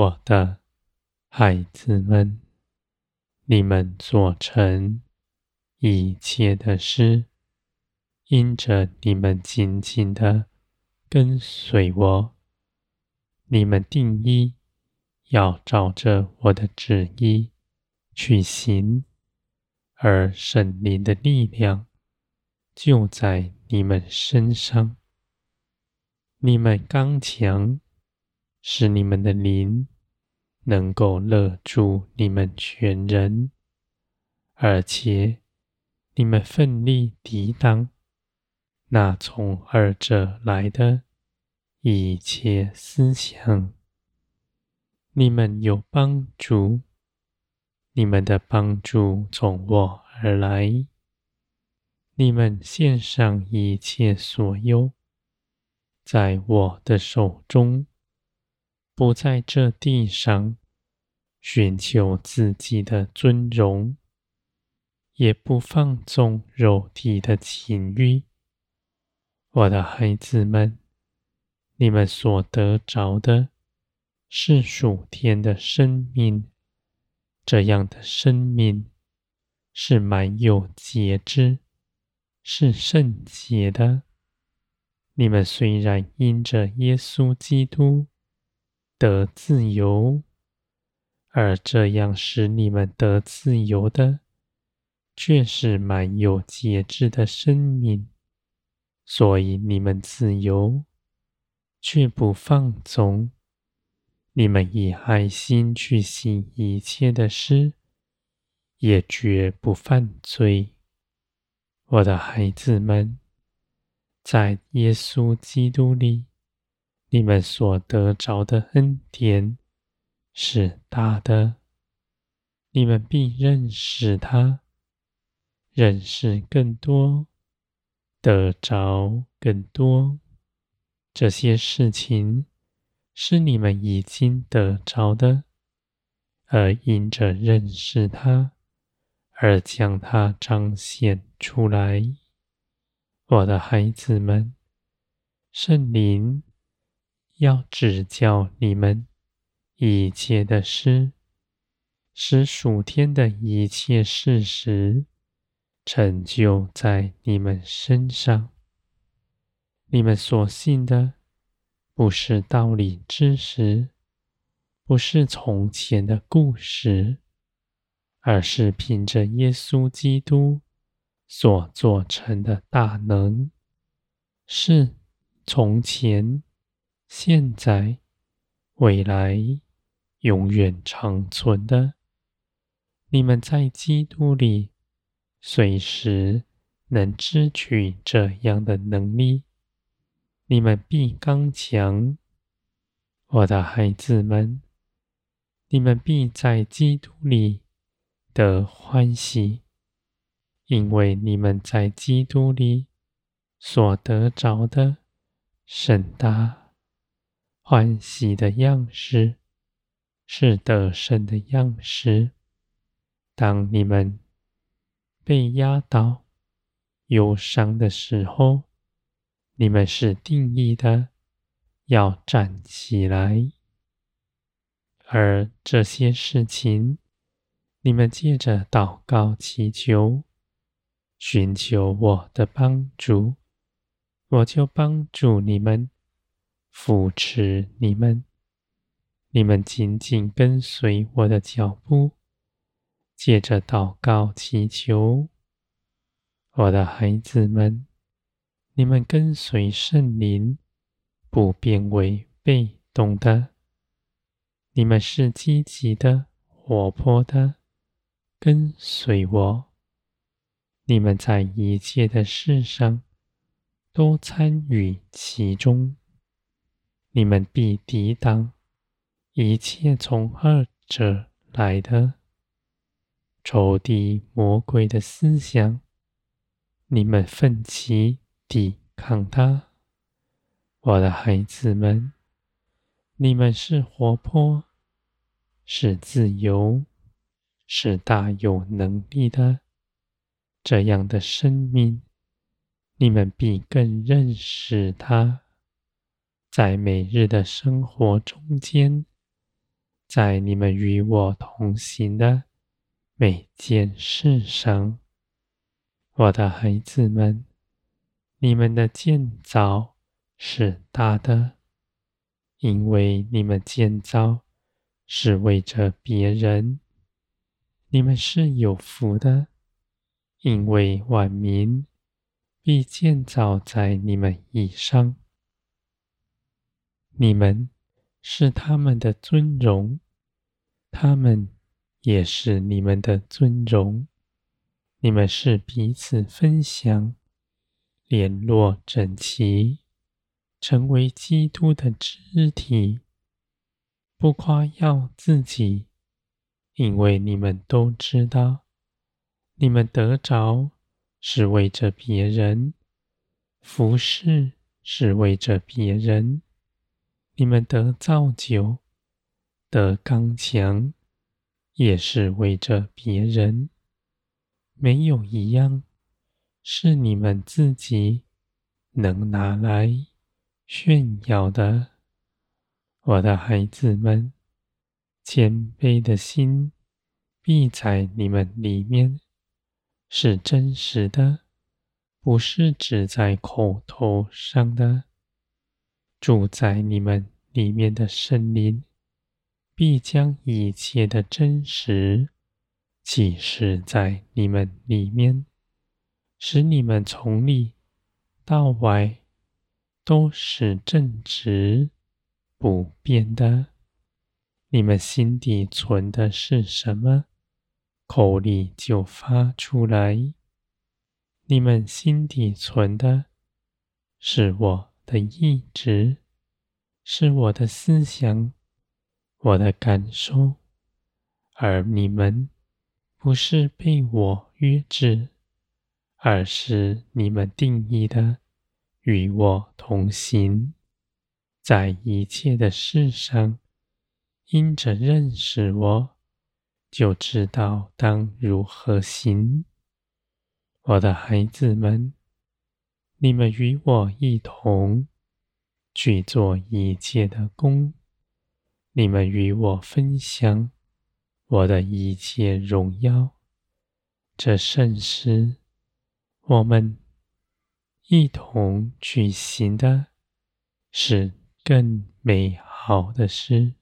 我的孩子们，你们做成一切的事，因着你们紧紧的跟随我，你们定意要照着我的旨意去行，而圣灵的力量就在你们身上。你们刚强，使你们的灵能够勒住你们全人，而且你们奋力抵挡那从二者来的一切思想。你们有帮助，你们的帮助从我而来。你们献上一切所有。在我的手中，不在这地上寻求自己的尊荣，也不放纵肉体的情欲。我的孩子们，你们所得着的是属天的生命，这样的生命是满有节制，是圣洁的。你们虽然因着耶稣基督得自由，而这样使你们得自由的，却是满有节制的生命，所以你们自由，却不放纵。你们以爱心去行一切的事，也绝不犯罪，我的孩子们。在耶稣基督里，你们所得着的恩典是大的，你们必认识他，认识更多，得着更多。这些事情是你们已经得着的，而因着认识他，而将他彰显出来。我的孩子们，圣灵要指教你们一切的事，使属天的一切事实成就在你们身上。你们所信的不是道理知识，不是从前的故事，而是凭着耶稣基督。所做成的大能，是从前、现在、未来永远长存的。你们在基督里，随时能支取这样的能力，你们必刚强，我的孩子们，你们必在基督里得欢喜。因为你们在基督里所得着的甚大欢喜的样式，是得胜的样式。当你们被压倒、忧伤的时候，你们是定义的要站起来，而这些事情，你们借着祷告祈求。寻求我的帮助，我就帮助你们，扶持你们。你们紧紧跟随我的脚步，借着祷告祈求，我的孩子们，你们跟随圣灵，不变为被动的。你们是积极的、活泼的，跟随我。你们在一切的事上都参与其中，你们必抵挡一切从二者来的仇敌魔鬼的思想。你们奋起抵抗他，我的孩子们，你们是活泼，是自由，是大有能力的。这样的生命，你们必更认识他，在每日的生活中间，在你们与我同行的每件事上，我的孩子们，你们的建造是大的，因为你们建造是为着别人。你们是有福的，因为万民必建造在你们以上。你们是他们的尊荣，他们也是你们的尊荣。你们是彼此分享，联络整齐，成为基督的肢体。不夸耀自己，因为你们都知道，你们得着是为着别人，服侍是为着别人。你们得造就，得刚强，也是为着别人。没有一样是你们自己能拿来炫耀的。我的孩子们，谦卑的心必在你们里面，是真实的，不是只在口头上的。住在你们里面的圣灵，必将一切的真实启示在你们里面，使你们从里到外都是正直不变的。你们心底存的是什么，口里就发出来。你们心底存的是我的意志，是我的思想，我的感受，而你们不是被我约制，而是你们定义的与我同行，在一切的事上，因着认识我，就知道当如何行。我的孩子们。你们与我一同去做一切的功，你们与我分享我的一切荣耀。这圣事，我们一同去行的，是更美好的事。